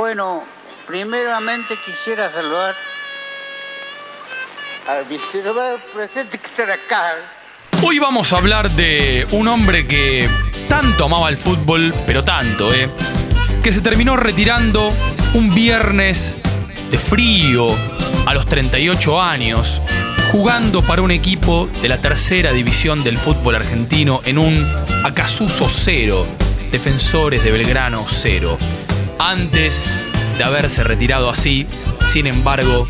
Bueno, primeramente quisiera saludar al vicepresidente que está acá. Hoy vamos a hablar de un hombre que tanto amaba el fútbol, pero tanto, ¿eh? Que se terminó retirando un viernes de frío a los 38 años, jugando para un equipo de la tercera división del fútbol argentino en un Acasuso cero, Defensores de Belgrano cero. Antes de haberse retirado así, sin embargo,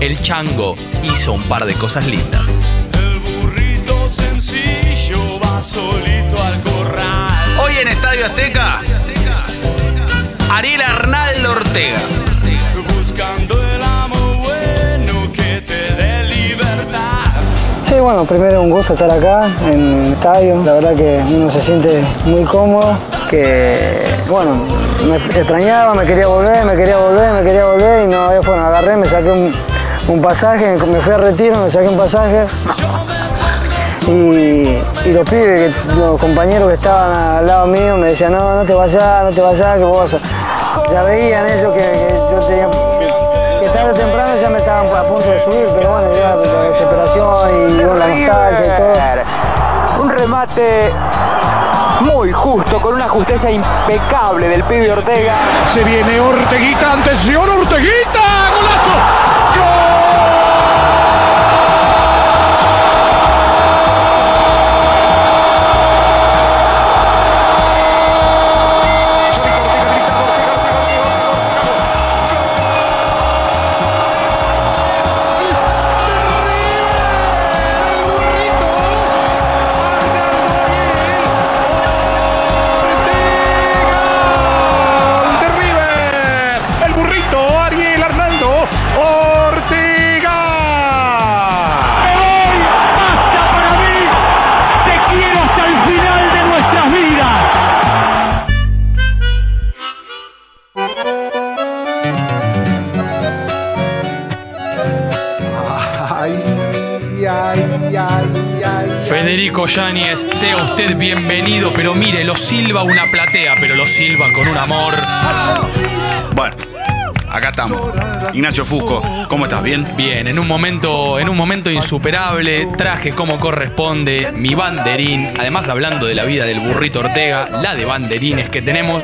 el Chango hizo un par de cosas lindas. El burrito sencillo va solito al corral. Hoy en Estadio Azteca, Ariel Arnaldo Ortega. Buscando el amo bueno que te dé libertad. Sí, bueno, primero un gusto estar acá en el estadio. La verdad que uno se siente muy cómodo, que bueno, me extrañaba, me quería volver, me quería volver, me quería volver y no había forma. Agarré, me saqué un, un pasaje, me fui a retiro, me saqué un pasaje. Y, los pibes, los compañeros que estaban al lado mío me decían, no, no te vayas, no te vayas, que vos vas a-". Ya veían ellos que, yo tenía, que tarde o temprano ya me estaban a punto de subir, pero bueno, ya la desesperación y bueno, la nostalgia y todo. Un remate muy justo, con una justicia impecable del pibe Ortega. Se viene Orteguita, atención Orteguita, golazo. Sea usted bienvenido, pero mire, lo silba una platea, pero lo silba con un amor. Bueno, acá estamos. Ignacio Fusco, ¿cómo estás? ¿Bien? Bien, en un momento, en un momento insuperable, traje como corresponde mi banderín. Además, hablando de la vida del burrito Ortega, la de banderines que tenemos.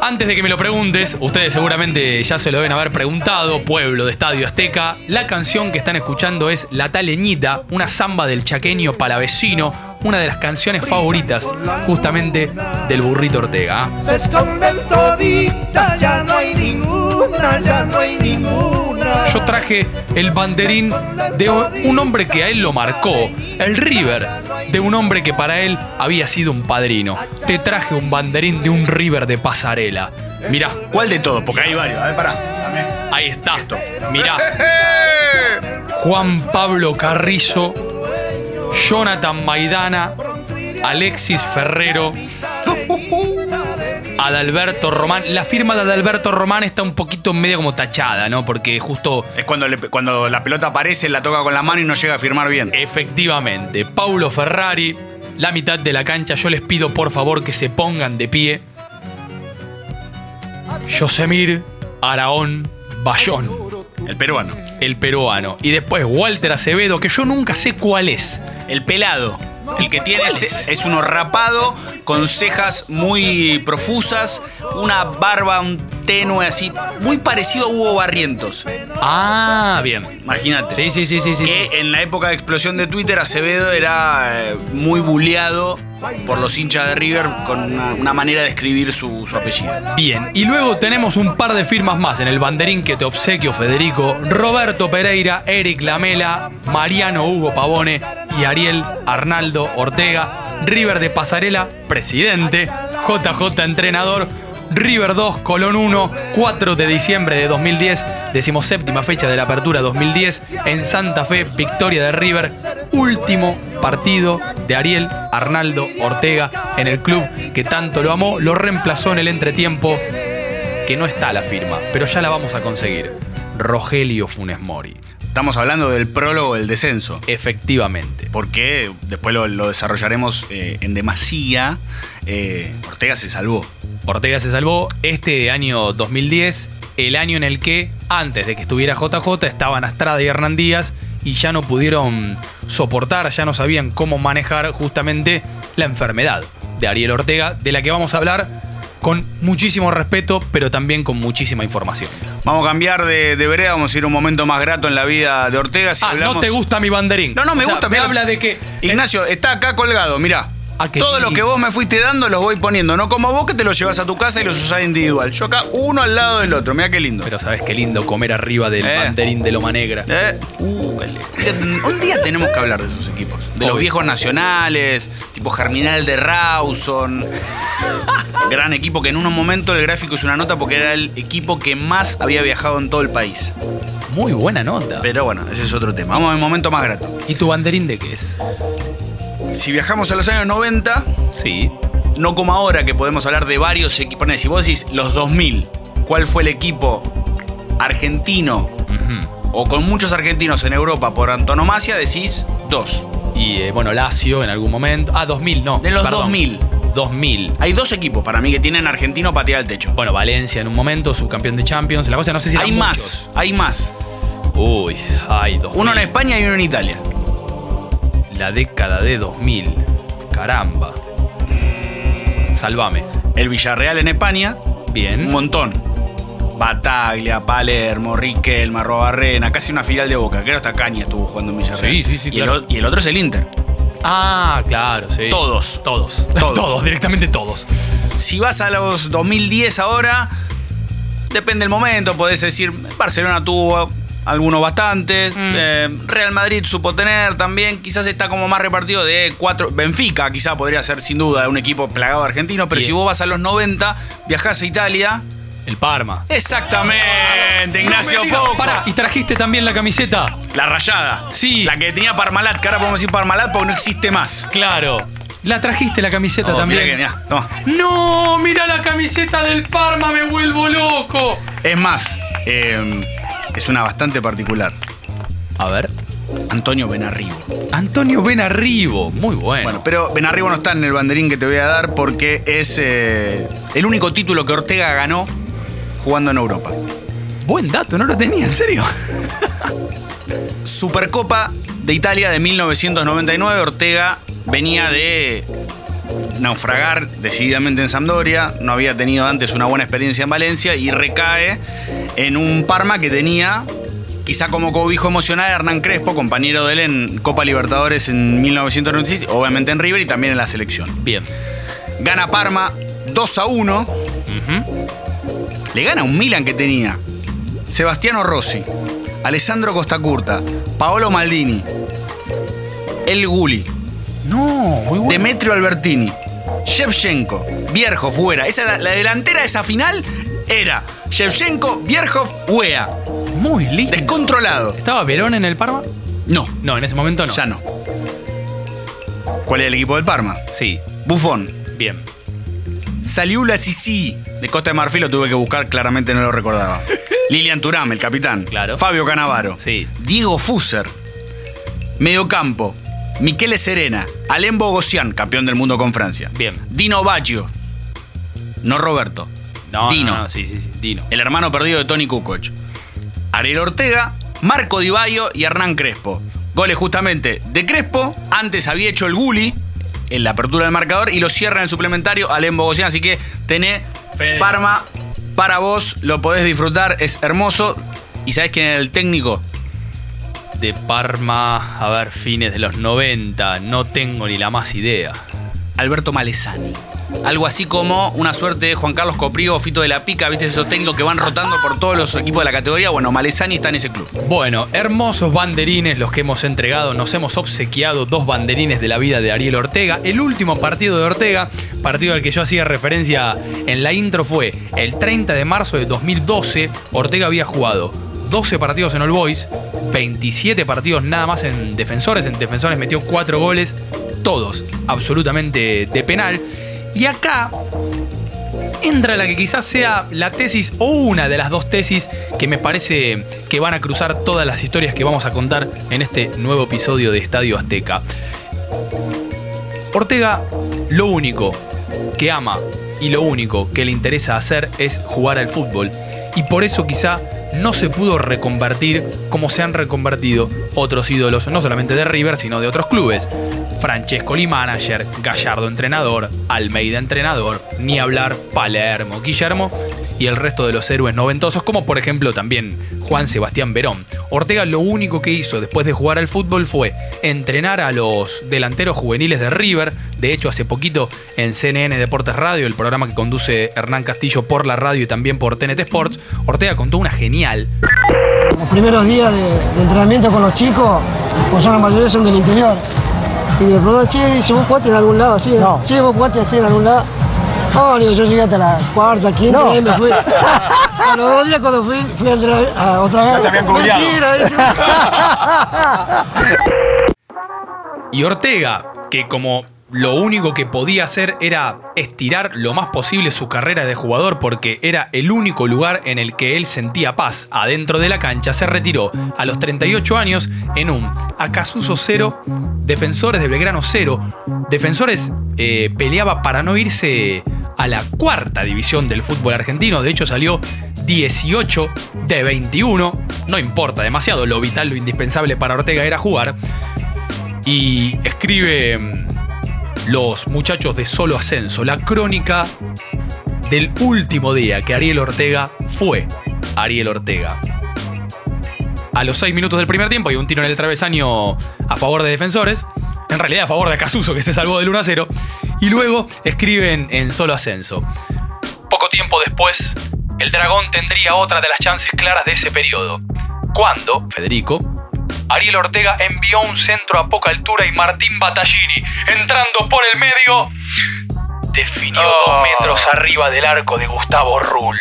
Antes de que me lo preguntes, ustedes seguramente ya se lo deben haber preguntado, pueblo de Estadio Azteca. La canción que están escuchando es La Taleñita, una samba del chaqueño palavecino, una de las canciones favoritas justamente del burrito Ortega. ¿ah? Se esconden toditas, ya no hay ninguna, ya no hay ninguna. Yo traje el banderín de un hombre que a él lo marcó, el River, de un hombre que para él había sido un padrino. Te traje un banderín de un River de pasarela. Mirá, ¿Cuál de todos? Porque hay varios. A ver, pará. ahí está. Mirá. Juan Pablo Carrizo, Jonathan Maidana, Alexis Ferrero, Adalberto Román. La firma de Adalberto Román está un poquito medio como tachada, ¿no? Porque justo Es cuando, le- cuando la pelota aparece, la toca con la mano y no llega a firmar bien. Efectivamente, Paulo Ferrari, la mitad de la cancha, yo les pido por favor que se pongan de pie. Yosemir Araón Bayón, El peruano. el peruano. Y después Walter Acevedo, que yo nunca sé cuál es. El pelado. El que tiene ¿Cuál es, uno rapado, con cejas muy profusas, una barba un tenue así, muy parecido a Hugo Barrientos. Ah, bien. Imagínate. Sí, sí, sí, sí, sí. Que en la época de explosión de Twitter, Acevedo era eh, muy bulleado por los hinchas de River con una, una manera de escribir su, su apellido. Bien, y luego tenemos un par de firmas más en el banderín que te obsequio, Federico. Roberto Pereira, Eric Lamela, Mariano Hugo Pavone y Ariel Arnaldo Ortega. River de Pasarela, presidente. JJ entrenador. River 2, Colón 1, 4 de diciembre de 2010, decimoséptima fecha de la apertura 2010, en Santa Fe, victoria de River, último partido de Ariel Arnaldo Ortega en el club que tanto lo amó, lo reemplazó en el entretiempo, que no está la firma, pero ya la vamos a conseguir. Rogelio Funes Mori. Estamos hablando del prólogo del descenso. Efectivamente. Porque después lo, lo desarrollaremos eh, en demasía. eh, Ortega se salvó. Ortega se salvó este año 2010, el año en el que, antes de que estuviera JJ, estaban Astrada y Hernán Díaz y ya no pudieron soportar, ya no sabían cómo manejar justamente la enfermedad de Ariel Ortega, de la que vamos a hablar con muchísimo respeto, pero también con muchísima información. Vamos a cambiar de, de vereda, vamos a ir a un momento más grato en la vida de Ortega. Si ah, hablamos- no te gusta mi banderín. No, no, me O sea, gusta. Me habla de que. Ignacio, está acá colgado, mirá. Ah, Todo lo que vos me fuiste dando los voy poniendo. No como vos que te los llevas a tu casa y los usás individual. Yo acá uno al lado del otro. Mirá qué lindo. Pero sabes qué lindo comer arriba del Eh. banderín de Loma Negra. Eh, uh, un día tenemos que hablar de esos equipos. De los viejos nacionales, tipo Germinal de Rawson. Gran equipo que en un momento el gráfico es una nota porque era el equipo que más había viajado en todo el país. Muy buena nota. Pero bueno, ese es otro tema. Vamos al momento más grato. ¿Y tu banderín de qué es? Si viajamos a los años 90, Sí. no como ahora que podemos hablar de varios equipos. Ponele, Si vos decís los 2000, ¿cuál fue el equipo argentino Ujú. o con muchos argentinos en Europa por antonomasia? Decís dos. Y eh, bueno, Lazio en algún momento. Ah, 2000, no. De los perdón. 2000. 2000. Hay dos equipos para mí que tienen argentino patear al techo. Bueno, Valencia en un momento, subcampeón de Champions. La cosa no sé si Hay más, hay más. Uy, hay 2000. Uno en España y uno en Italia. La década de 2000. Caramba. Salvame. El Villarreal en España, un Bien. montón. Bataglia, Palermo, Riquelme, Arrobarrena, casi una filial de Boca. Creo que hasta Caña estuvo jugando en Villarreal. Sí, sí, sí, Y, el, claro. o- y el otro es el Inter. Ah, claro, sí. Todos. Todos. Todos. Todos, directamente todos. Si vas a los 2010 ahora, depende del momento, podés decir, Barcelona tuvo algunos bastantes, eh, Real Madrid supo tener también, quizás está como más repartido de cuatro, Benfica quizás podría ser sin duda un equipo plagado de argentinos, pero Bien. si vos vas a los 90, viajás a Italia, El Parma. exactamente, Ignacio Foco. pará, ¿y trajiste también la camiseta? La rayada. Sí. La que tenía Parmalat, que ahora podemos decir Parmalat porque no existe más. Claro. La trajiste la camiseta Oh, también. mirá que- mirá, toma. No, mira la camiseta del Parma, me vuelvo loco. Es más, eh, es una bastante particular. A ver. Antonio Benarribo. Antonio Benarribo, muy bueno. Bueno, pero Benarribo no está en el banderín que te voy a dar porque es eh, el único título que Ortega ganó jugando en Europa. Buen dato, no lo tenía, en serio. Supercopa de Italia de 1999. Ortega venía de naufragar decididamente en Sampdoria. No había tenido antes una buena experiencia en Valencia y recae en un Parma que tenía. Quizá como cobijo emocional a Hernán Crespo, compañero de él en Copa Libertadores en 1996, obviamente en River y también en la selección. Bien. Gana Parma 2 a 1. Le gana un Milan que tenía Sebastiano Rossi, Alessandro Costacurta, Paolo Maldini, El Guli, No, muy bueno. Demetrio Albertini, Shevchenko, Bierhoff, fuera. Esa, la, la delantera de esa final era Shevchenko, Bierhoff, Wea. Muy lindo. Descontrolado. ¿Estaba Verón en el Parma? No, No, en ese momento no. ya no. ¿Cuál es el equipo del Parma? Sí, Buffon, bien. Saliula Sisi, de Costa de Marfil, lo tuve que buscar, claramente no lo recordaba. Lilian Turam, el capitán. Claro. Fabio Canavaro. Sí. Diego Fuser. Mediocampo. Michele Serena. Alem Bogosian, campeón del mundo con Francia. Bien. Dino Baggio. No Roberto. No, Dino. no, no, sí, sí, sí. Dino. El hermano perdido de Tony Kukoc. Ariel Ortega, Marco Di Baio y Hernán Crespo. Goles justamente de Crespo. Antes había hecho el Guli en la apertura del marcador y lo cierra en el suplementario Alem Bogosian. Así que tenés Fede. Parma para vos. Lo podés disfrutar. Es hermoso. ¿Y sabés quién era el técnico? De Parma, a ver, fines de los 90. No tengo ni la más idea. Alberto Malesani. Algo así como una suerte de Juan Carlos Coprío Fito de la Pica, ¿viste? Esos técnicos que van rotando por todos los equipos de la categoría. Bueno, Malesani está en ese club. Bueno, hermosos banderines los que hemos entregado. Nos hemos obsequiado dos banderines de la vida de Ariel Ortega. El último partido de Ortega, partido al que yo hacía referencia en la intro, fue el 30 de marzo de 2012. Ortega había jugado 12 partidos en All Boys, 27 partidos nada más en defensores. En defensores metió 4 goles, todos absolutamente de penal. Y acá entra la que quizás sea la tesis o una de las dos tesis que me parece que van a cruzar todas las historias que vamos a contar en este nuevo episodio de Estadio Azteca. Ortega lo único que ama y lo único que le interesa hacer es jugar al fútbol. Y por eso quizá no se pudo reconvertir como se han reconvertido otros ídolos, no solamente de River, sino de otros clubes. Francescoli manager, Gallardo entrenador, Almeida entrenador, ni hablar Palermo, Guillermo y el resto de los héroes noventosos, como por ejemplo también Juan Sebastián Verón. Ortega lo único que hizo después de jugar al fútbol fue entrenar a los delanteros juveniles de River. De hecho, hace poquito en CNN Deportes Radio, el programa que conduce Hernán Castillo por la radio y también por TNT Sports, Ortega contó una genial. Los primeros días de, de entrenamiento con los chicos, pues son la mayoría son del interior. Y de pronto, che, dice, vos jugaste en algún lado así. No. Che, vos jugaste así en algún lado. Oh, digo, yo llegué hasta la cuarta, quinta, y me fui. A los dos días cuando fui, fui a entrenar a otra vez. te habían. Mentira, dice. Y Ortega, que como lo único que podía hacer era estirar lo más posible su carrera de jugador porque era el único lugar en el que él sentía paz adentro de la cancha, se retiró a los 38 años en un Acasuso 0, Defensores de Belgrano 0. Defensores eh, peleaba para no irse a la cuarta división del fútbol argentino, de hecho salió 18 de 21, no importa demasiado, lo vital, lo indispensable para Ortega era jugar. Y escribe mm, los muchachos de Solo Ascenso, la crónica del último día que Ariel Ortega fue Ariel Ortega. A los 6 minutos del primer tiempo hay un tiro en el travesaño a favor de defensores, en realidad a favor de Casuso que se salvó del 1 a 0, y luego escriben en Solo Ascenso. Poco tiempo después, el dragón tendría otra de las chances claras de ese periodo. Cuando, Federico, Ariel Ortega envió un centro a poca altura y Martín Battaglini, entrando por el medio, definió dos metros arriba del arco de Gustavo Rull.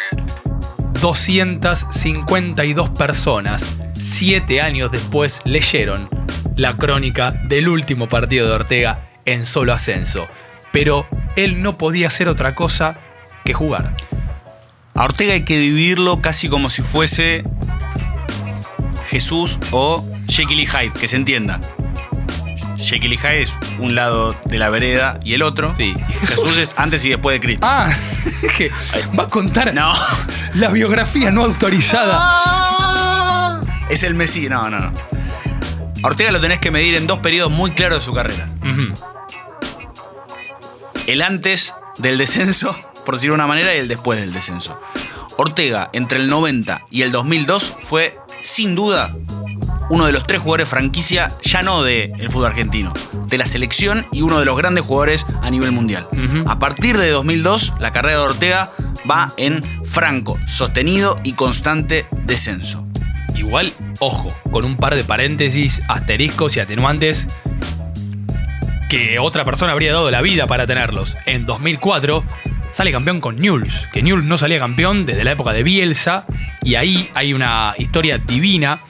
252 personas, siete años después, leyeron la crónica del último partido de Ortega en solo ascenso. Pero él no podía hacer otra cosa que jugar. A Ortega hay que dividirlo casi como si fuese Jesús o Jekyll y Hyde, que se entienda. Jekyll y Hyde es un lado de la vereda y el otro. Sí. Jesús es antes y después de Cristo. Ah, que va a contar No. la biografía no autorizada. Es el Mesías. No, no, no. A Ortega lo tenés que medir en dos periodos muy claros de su carrera. El antes del descenso, por decirlo de una manera, y el después del descenso. Ortega, entre el 90 y el 2002, fue, sin duda, uno de los tres jugadores franquicia, ya no del fútbol argentino, de la selección y uno de los grandes jugadores a nivel mundial. A partir de 2002, la carrera de Ortega va en franco, sostenido y constante descenso. Igual, ojo, con un par de paréntesis, asteriscos y atenuantes que otra persona habría dado la vida para tenerlos. En 2004 sale campeón con Newell's, que Newell's no salía campeón desde la época de Bielsa, y ahí hay una historia divina.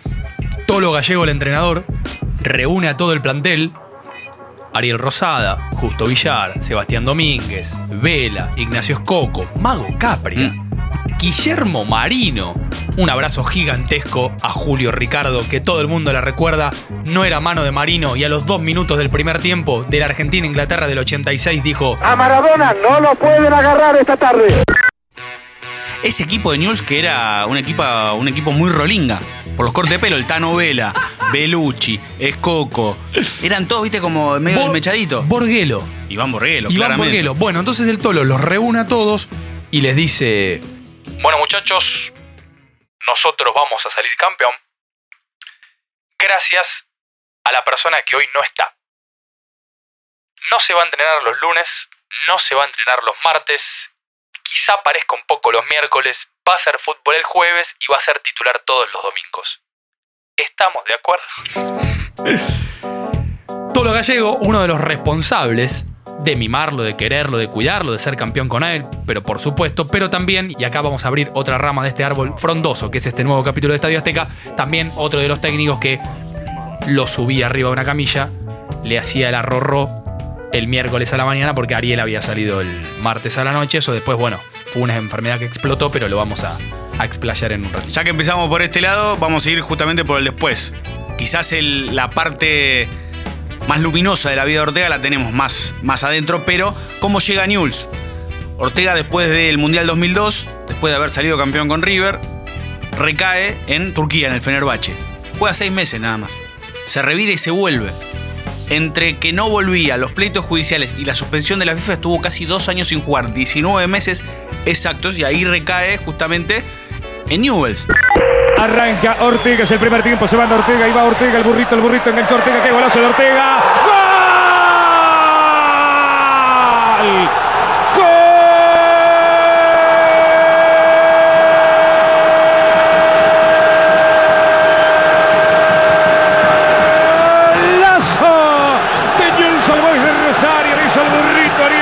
Tolo Gallego, el entrenador, reúne a todo el plantel. Ariel Rosada, Justo Villar, Sebastián Domínguez, Vela, Ignacio Escoco, Mago Capria, Guillermo Marino. Un abrazo gigantesco a Julio Ricardo, que todo el mundo le recuerda. No era mano de Marino y a los dos minutos del primer tiempo de la Argentina-Inglaterra del 86 dijo: A Maradona no lo pueden agarrar esta tarde. Ese equipo de Newell's que era un equipo, un equipo muy rolinga. Por los cortes de pelo, el Tano Vela, Belucci, Escoco. Eran todos, viste, como medio Bor-. Borguelo. Iván Borguelo, Iván claramente. Borguelo. Bueno, entonces el Tolo los reúne a todos y les dice: Bueno, muchachos, nosotros vamos a salir campeón. Gracias a la persona que hoy no está. No se va a entrenar los lunes, no se va a entrenar los martes, quizá aparezca un poco los miércoles, va a ser fútbol el jueves y va a ser titular todos los domingos. ¿Estamos de acuerdo? Tolo Gallego, uno de los responsables de mimarlo, de quererlo, de cuidarlo, de ser campeón con él, pero por supuesto, pero también, y acá vamos a abrir otra rama de este árbol frondoso, que es este nuevo capítulo de Estadio Azteca, también otro de los técnicos que lo subía arriba de una camilla, le hacía el arrorro el miércoles a la mañana porque Ariel había salido el martes a la noche, eso después, bueno, fue una enfermedad que explotó, pero lo vamos a, a explayar en un ratito. Ya que empezamos por este lado, vamos a ir justamente por el después. Quizás la parte más luminosa de la vida de Ortega la tenemos más, más adentro, pero ¿cómo llega Newell's? Ortega después del Mundial 2002, después de haber salido campeón con River, recae en Turquía, en el Fenerbahce. Juega seis meses nada más. Se revira y se vuelve. Entre que no volvía, los pleitos judiciales y la suspensión de la FIFA estuvo casi dos años sin jugar, 19 meses exactos, y ahí recae justamente en Newells. Arranca Ortega, es el primer tiempo, se manda Ortega y va Ortega, el burrito, el burrito, enganchó Ortega, qué golazo de Ortega. ¡Gol!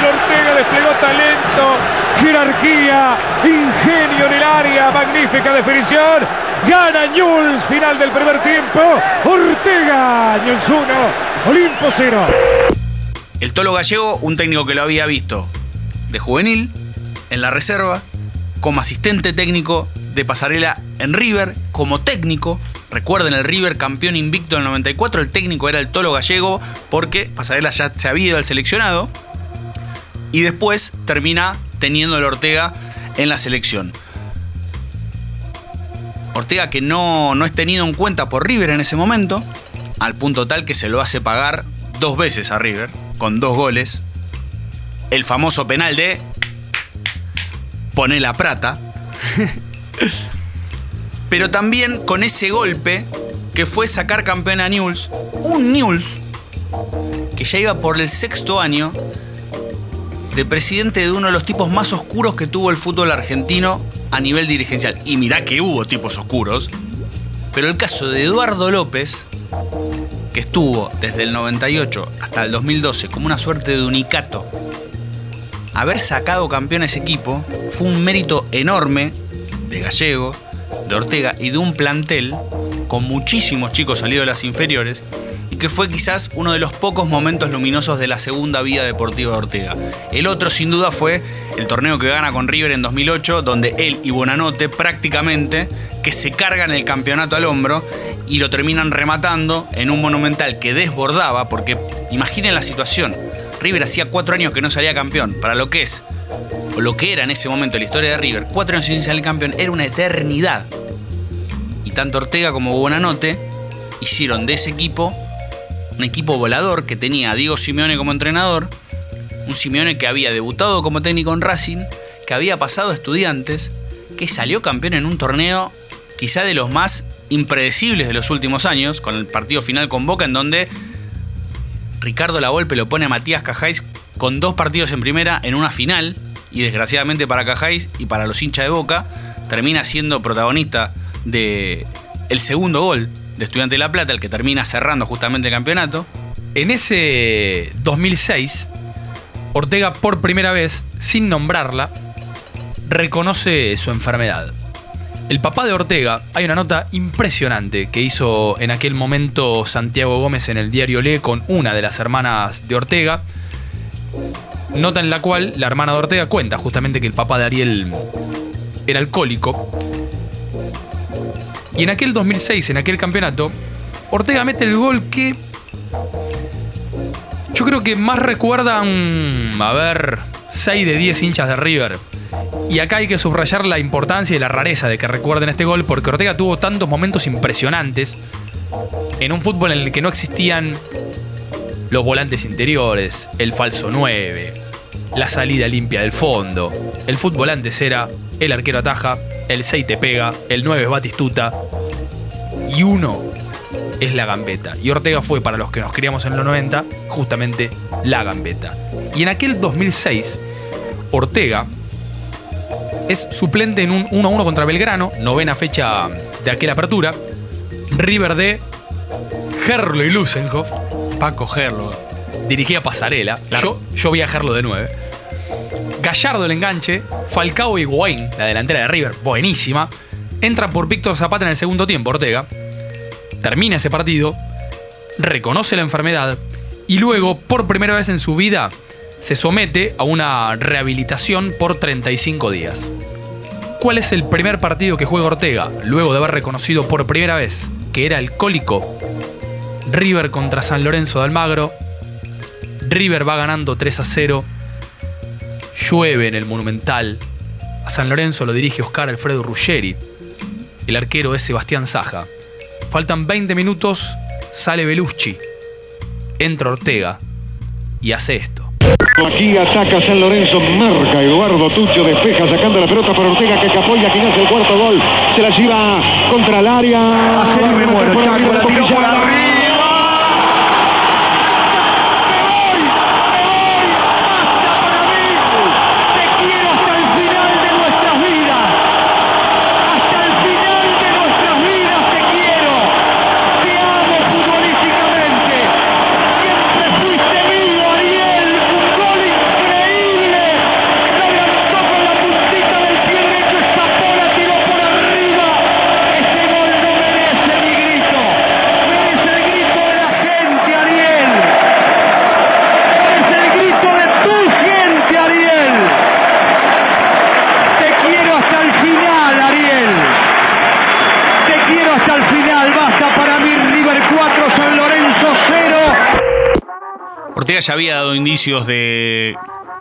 Ortega, desplegó talento, jerarquía, ingenio en el área, magnífica definición. Gana Newell's, final del primer tiempo. Ortega, Newell's 1, Olimpo 0. El Tolo Gallego, un técnico que lo había visto de juvenil, en la reserva, como asistente técnico de pasarela en River, como técnico. Recuerden el River campeón invicto del 94, el técnico era el Tolo Gallego, porque Pasarela ya se había ido al seleccionado. Y después termina teniendo el Ortega en la selección. Ortega que no, no es tenido en cuenta por River en ese momento, al punto tal que se lo hace pagar dos veces a River, con dos goles. El famoso penal de pone la plata. Pero también con ese golpe que fue sacar campeón a Newell's, un Newell's que ya iba por el sexto año de presidente de uno de los tipos más oscuros que tuvo el fútbol argentino a nivel dirigencial. Y mirá que hubo tipos oscuros. Pero el caso de Eduardo López, que estuvo desde el 98 hasta el 2012 como una suerte de unicato, haber sacado campeón a ese equipo fue un mérito enorme de Gallego, de Ortega y de un plantel con muchísimos chicos salidos de las inferiores que fue quizás uno de los pocos momentos luminosos de la segunda vida deportiva de Ortega. El otro sin duda fue el torneo que gana con River en 2008, donde él y Bonanote prácticamente que se cargan el campeonato al hombro y lo terminan rematando en un monumental que desbordaba, porque imaginen la situación, River hacía cuatro años que no salía campeón, para lo que es, o lo que era en ese momento la historia de River, cuatro años sin salir campeón, era una eternidad. Y tanto Ortega como Bonanote hicieron de ese equipo un equipo volador que tenía a Diego Simeone como entrenador, un Simeone que había debutado como técnico en Racing, que había pasado a estudiantes, que salió campeón en un torneo quizá de los más impredecibles de los últimos años, con el partido final con Boca, en donde Ricardo Lavolpe lo pone a Matías Cajáis con dos partidos en primera en una final, y desgraciadamente para Cajáis y para los hinchas de Boca, termina siendo protagonista de el segundo gol de Estudiante de La Plata, el que termina cerrando justamente el campeonato. En ese 2006, Ortega por primera vez, sin nombrarla, reconoce su enfermedad. El papá de Ortega, hay una nota impresionante que hizo en aquel momento Santiago Gómez en el diario Le con una de las hermanas de Ortega. Nota en la cual la hermana de Ortega cuenta justamente que el papá de Ariel era alcohólico. Y en aquel 2006, en aquel campeonato, Ortega mete el gol que yo creo que más recuerdan, a ver, 6 de 10 hinchas de River. Y acá hay que subrayar la importancia y la rareza de que recuerden este gol, porque Ortega tuvo tantos momentos impresionantes en un fútbol en el que no existían los volantes interiores, el falso 9, la salida limpia del fondo. El fútbol antes era el arquero ataja, el 6 te pega, el 9 es Batistuta y uno es la gambeta. Y Ortega fue, para los que nos criamos en los 90, justamente la gambeta. Y en aquel 2006, Ortega es suplente en un 1 1 contra Belgrano, novena fecha de aquella apertura. River de Gerlo y Lusenhoff, Paco Gerlo. dirigía Pasarela. Yo, yo vi a Gerlo de 9. Gallardo el enganche, Falcao y Higuaín, la delantera de River, buenísima. Entra por Víctor Zapata en el segundo tiempo, Ortega. Termina ese partido, reconoce la enfermedad y luego, por primera vez en su vida, se somete a una rehabilitación por 35 días. ¿Cuál es el primer partido que juega Ortega luego de haber reconocido por primera vez que era alcohólico? River contra San Lorenzo de Almagro. River va ganando 3 a 0. Llueve en el Monumental. A San Lorenzo lo dirige Oscar Alfredo Ruggeri. El arquero es Sebastián Saja. Faltan 20 minutos, sale Belucci. Entra Ortega y hace esto. Aquí ataca San Lorenzo, marca Eduardo Tucho, despeja sacando la pelota para Ortega que capoya, quien hace el cuarto gol. Se la lleva contra el área. me muero, Por arriba, Chaco, la tiró por Coquillana. arriba. Te quiero hasta el final de nuestras vidas. Hasta el final de nuestras vidas te quiero. Te amo futbolísticamente. Siempre fuiste mío, Ariel. Un gol increíble. Lo levantó con la puntita del pie derecho. Escapó, la tiró por arriba. Ese gol no merece mi grito. Merece el grito de la gente, Ariel. Merece el grito de tu gente, Ariel. Te quiero hasta el final, Ariel. Te quiero hasta el final. Basta para mí River 4, San Lorenzo 0. Ortega ya había dado indicios de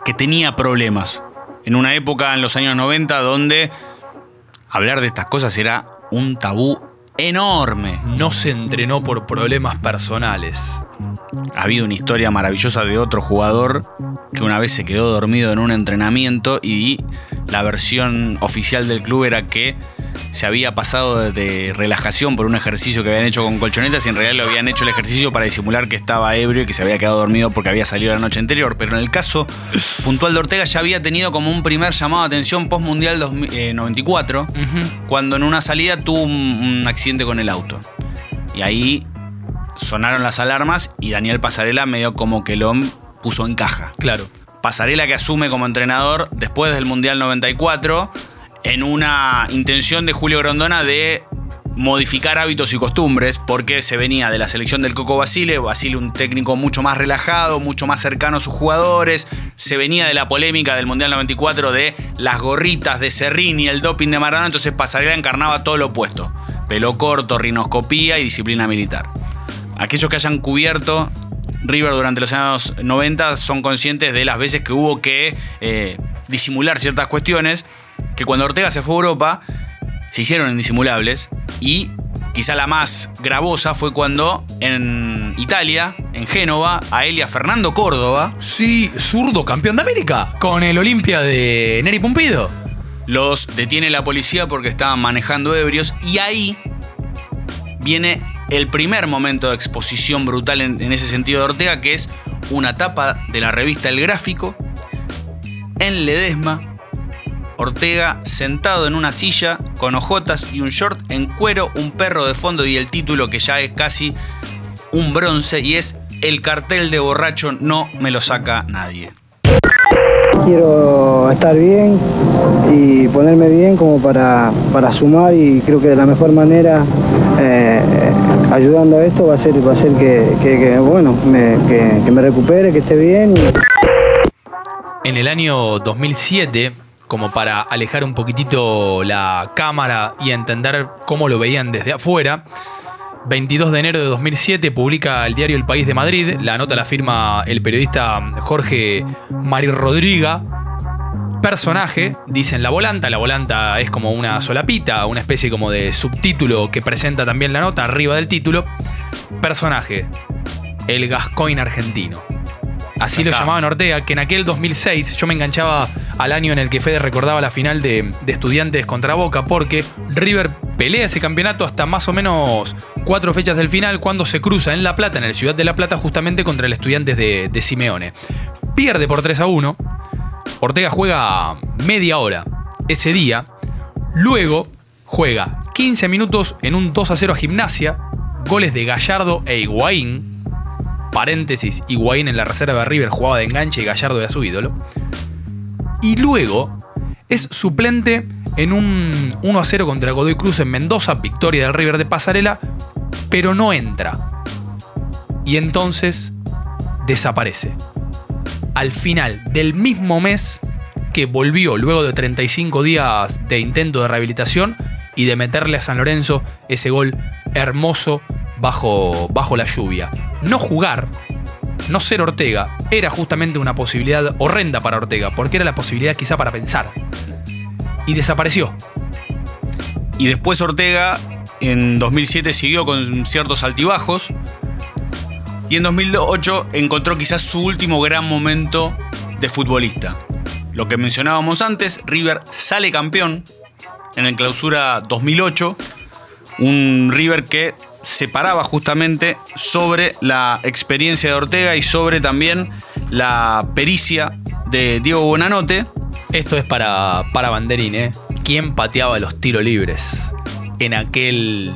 que tenía problemas. En una época, en los años 90, donde hablar de estas cosas era un tabú enorme. No se entrenó por problemas personales. Ha habido una historia maravillosa de otro jugador que una vez se quedó dormido en un entrenamiento y la versión oficial del club era que se había pasado de, relajación por un ejercicio que habían hecho con colchonetas y en realidad lo habían hecho el ejercicio para disimular que estaba ebrio y que se había quedado dormido porque había salido la noche anterior. Pero en el caso puntual de Ortega ya había tenido como un primer llamado de atención post-mundial 94 cuando en una salida tuvo un, un accidente con el auto. Y ahí sonaron las alarmas y Daniel Pasarela medio como que lo puso en caja. Claro. Pasarela que asume como entrenador después del Mundial 94 en una intención de Julio Grondona de modificar hábitos y costumbres porque se venía de la selección del Coco Basile, Basile un técnico mucho más relajado, mucho más cercano a sus jugadores, se venía de la polémica del Mundial 94 de las gorritas de Serrín y el doping de Maradona, entonces Pasarela encarnaba todo lo opuesto, pelo corto, rinoscopía y disciplina militar. Aquellos que hayan cubierto River durante los años 90 son conscientes de las veces que hubo que eh, disimular ciertas cuestiones, que cuando Ortega se fue a Europa se hicieron indisimulables y quizá la más gravosa fue cuando en Italia, en Génova, a él y a Fernando Córdoba Sí, zurdo campeón de América. Con el Olimpia de Neri Pumpido. los detiene la policía porque estaban manejando ebrios y ahí viene el primer momento de exposición brutal en, en ese sentido de Ortega, que es una tapa de la revista El Gráfico en Ledesma. Ortega sentado en una silla con ojotas y un short en cuero, un perro de fondo y el título que ya es casi un bronce y es El cartel de borracho no me lo saca nadie. Quiero estar bien y ponerme bien como para, para sumar y creo que de la mejor manera eh, ayudando a esto va a ser, va a ser que, que- que, bueno, me, que, que me recupere, que esté bien. y- En el año 2007, como para alejar un poquitito la cámara y entender cómo lo veían desde afuera, 22 de enero de 2007 publica el diario El País de Madrid, la nota la firma el periodista Jorge Mari Rodriga, personaje, dicen la volanta, la volanta es como una solapita, una especie como de subtítulo que presenta también la nota arriba del título, personaje, el Gascoigne argentino. Así lo está. llamaban Ortega, que en aquel 2006 yo me enganchaba al año en el que Fede recordaba la final de, Estudiantes contra Boca, porque River pelea ese campeonato hasta más o menos cuatro fechas del final, cuando se cruza en La Plata, en el Ciudad de La Plata, justamente contra el Estudiantes de, de Simeone. Pierde por 3 a 1. Ortega juega media hora ese día. Luego juega 15 minutos en un 2 a 0 a Gimnasia. Goles de Gallardo e Higuaín. Paréntesis, Higuaín en la reserva de River jugaba de enganche y Gallardo era su ídolo. Y luego es suplente en un 1 a 0 contra Godoy Cruz en Mendoza, victoria del River de Pasarela, pero no entra. Y entonces desaparece. Al final del mismo mes que volvió luego de 35 días de intento de rehabilitación y de meterle a San Lorenzo ese gol hermoso bajo, bajo la lluvia. No jugar no ser Ortega era justamente una posibilidad horrenda para Ortega, porque era la posibilidad quizá para pensar. Y desapareció. Y después Ortega en 2007 siguió con ciertos altibajos. Y en 2008 encontró quizás su último gran momento de futbolista. Lo que mencionábamos antes, River sale campeón en el clausura 2008. Un River que se paraba justamente sobre la experiencia de Ortega y sobre también la pericia de Diego Bonanote. Esto es para, para Banderín, ¿eh? ¿Quién pateaba los tiros libres en aquel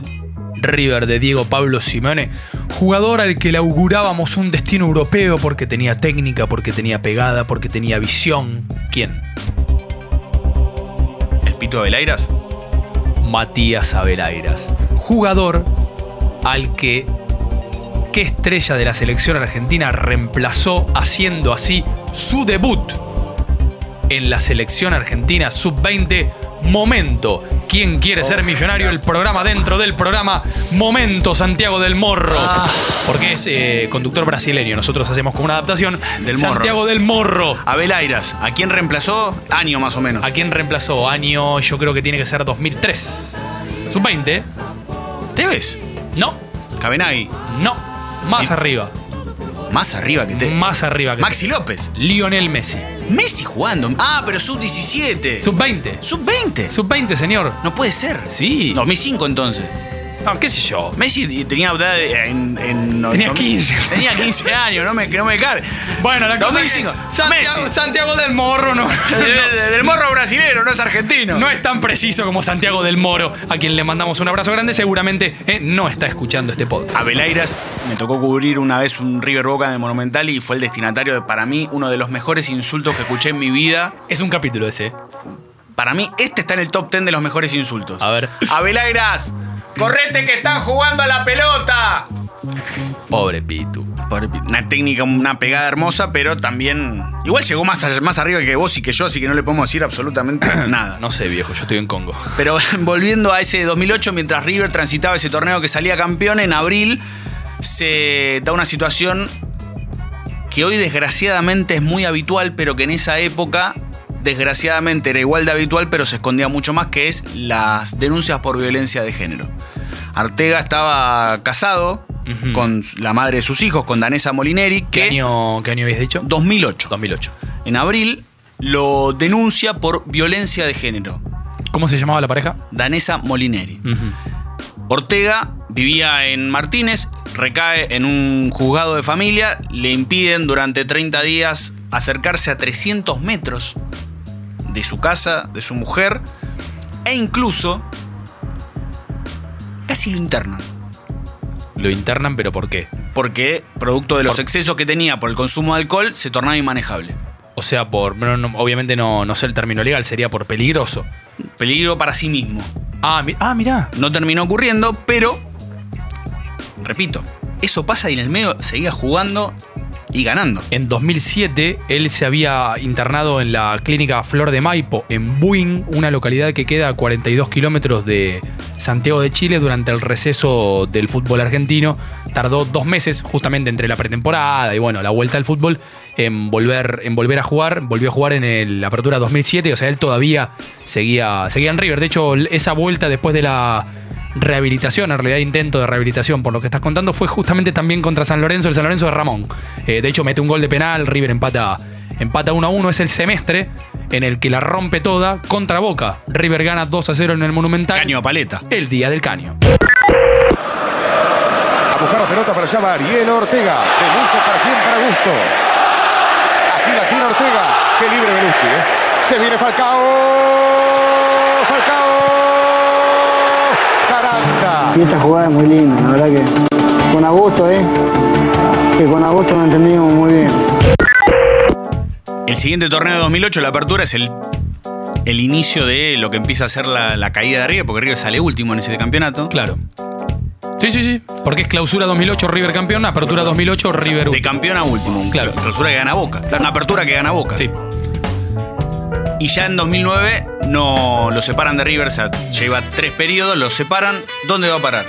River de Diego Pablo Simeone? Jugador al que le augurábamos un destino europeo porque tenía técnica, porque tenía pegada, porque tenía visión. ¿Quién? El Pito Velairas. Matías Abelairas. Jugador al que qué estrella de la selección argentina reemplazó haciendo así su debut en la selección argentina sub-20 Momento. ¿Quién quiere ser millonario? El programa dentro del programa Momento Santiago del Morro. Porque es eh, conductor brasileño. Nosotros hacemos como una adaptación Del Morro. Santiago del Morro. Abel Airas. ¿A quién reemplazó? Año más o menos. ¿A quién reemplazó? Año, yo creo que tiene que ser 2003. Sub-20. ¿Tevez? No, Cabenagui. no. Más Y- arriba. Más arriba que Tevez. Más arriba que Maxi López. Lionel Messi. Messi jugando. Ah, pero sub-17. Sub-20. Sub-20. Sub-20, señor. No puede ser. Sí. 2005 entonces. Qué sé yo. Messi tenía edad de- en, en- Tenía en- 15. Tenía 15 años, no me, no me cabe. Bueno, la cosa es que 2005. Santiago, Messi. Santiago del Morro no, Del, del morro brasilero, no es argentino. no es tan preciso como Santiago del Moro, a quien le mandamos un abrazo grande. Seguramente eh, no está escuchando este podcast. Abel Airas me tocó cubrir una vez un River Boca en el Monumental y fue el destinatario de, para mí, uno de los mejores insultos que escuché en mi vida. Es un capítulo ese. Para mí, este está en el top 10 de los mejores insultos. A ver. Abel Airas, correte que están jugando a la pelota. Pobre Pitu. Pobre pi- Una técnica, una pegada hermosa, pero también. Igual llegó más, a- más arriba que vos y que yo, así que no le podemos decir absolutamente nada. No sé, viejo, yo estoy en Congo. Pero volviendo a ese 2008, mientras River transitaba ese torneo que salía campeón, en abril se da una situación que hoy desgraciadamente es muy habitual, pero que en esa época desgraciadamente era igual de habitual, pero se escondía mucho más, que es las denuncias por violencia de género. Artega estaba casado con la madre de sus hijos, con Danesa Molineri, ¿Qué que año, ¿Qué año habías dicho? 2008. 2008. En abril lo denuncia por violencia de género. ¿Cómo se llamaba la pareja? Danesa Molineri. Ortega vivía en Martínez, recae en un juzgado de familia, le impiden durante 30 días acercarse a 300 metros de su casa, de su mujer, e incluso casi lo internan. Lo internan, pero ¿por qué? Porque, producto de los Por- excesos que tenía por el consumo de alcohol, se tornaba inmanejable. O sea, por. no, no, obviamente no, no sé el término legal, sería por peligroso. Peligro para sí mismo. Ah, mi- ah mirá. No terminó ocurriendo, pero, repito, eso pasa y en el medio seguía jugando y ganando. En 2007, él se había internado en la clínica Flor de Maipo, en Buin, una localidad que queda a 42 kilómetros de Santiago de Chile durante el receso del fútbol argentino. Tardó dos meses, justamente entre la pretemporada y bueno, la vuelta al fútbol, en volver, en volver a jugar. Volvió a jugar en la apertura 2007, o sea, él todavía seguía, seguía en River. De hecho, esa vuelta después de la rehabilitación, en realidad intento de rehabilitación, por lo que estás contando, fue justamente también contra San Lorenzo, el San Lorenzo de Ramón. Eh, de hecho, mete un gol de penal, River empata, empata 1 a 1, es el semestre en el que la rompe toda contra Boca. River gana 2 a 0 en el Monumental. Caño a paleta. El día del caño. A buscar la pelota para allá va Ariel Ortega. Belucho para quién, para gusto. Aquí la tira Ortega. Qué libre Belucci, ¿eh? Se viene Falcao. Falcao. Caranda. Y esta jugada es muy linda, la verdad que con Augusto, ¿eh? Que con Augusto lo entendimos muy bien. El siguiente torneo de 2008, la apertura, es el, el inicio de lo que empieza a ser la, la caída de River, porque River sale último en ese campeonato. Claro. Sí, sí, sí. Porque es clausura 2008, River campeón, apertura 2008, River. De campeón a último. Claro. Clausura que gana Boca. Una apertura que gana Boca. Sí. Y ya en 2009 no lo separan de River, o sea, lleva tres periodos, los separan. ¿Dónde va a parar?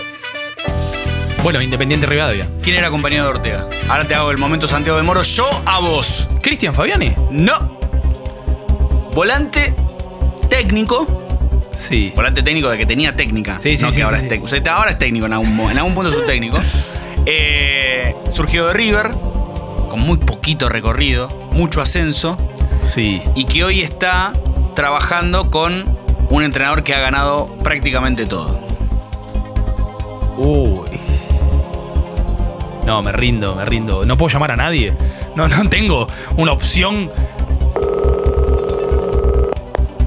Bueno, Independiente Rivadavia. ¿Quién era compañero de Ortega? Ahora te hago el momento Santiago de Moro. Yo a vos. Cristian Fabiani. No. Volante técnico. Sí. Volante técnico de que tenía técnica. Sí, sí, no sí, que ahora sí, es. O sea, ahora es técnico en algún, mo- en algún punto es un técnico. Eh, surgió de River, con muy poquito recorrido, mucho ascenso, Sí. y que hoy está trabajando con un entrenador que ha ganado prácticamente todo. Uy. No, me rindo, me rindo. No puedo llamar a nadie. No, no tengo una opción.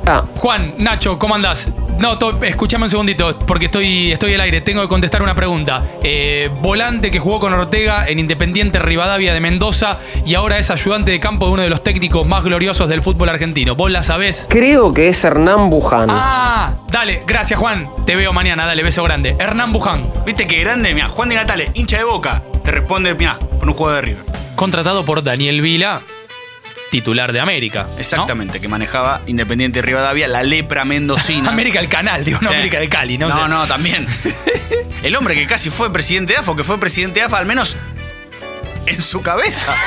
Ah, Juan, Nacho, ¿cómo andás? No, escuchame un segundito, porque estoy, estoy al aire. Tengo que contestar una pregunta. Eh, volante que jugó con Ortega en Independiente Rivadavia de Mendoza y ahora es ayudante de campo de uno de los técnicos más gloriosos del fútbol argentino. ¿Vos la sabés? creo que es Hernán Buján. Ah, dale, gracias Juan. Te veo mañana, dale, beso grande. Hernán Buján, ¿Viste qué grande? Mira, Juan de Natale, hincha de boca. Te responde, mira, con un juego de River. contratado por Daniel Vila, titular de América. ¿no? Exactamente, que manejaba Independiente Rivadavia, la lepra mendocina. América el canal, digo, no Sí. América de Cali, ¿no? No, O sea, no, también. El hombre que casi fue presidente de AFA, o que fue presidente de AFA, al menos en su cabeza.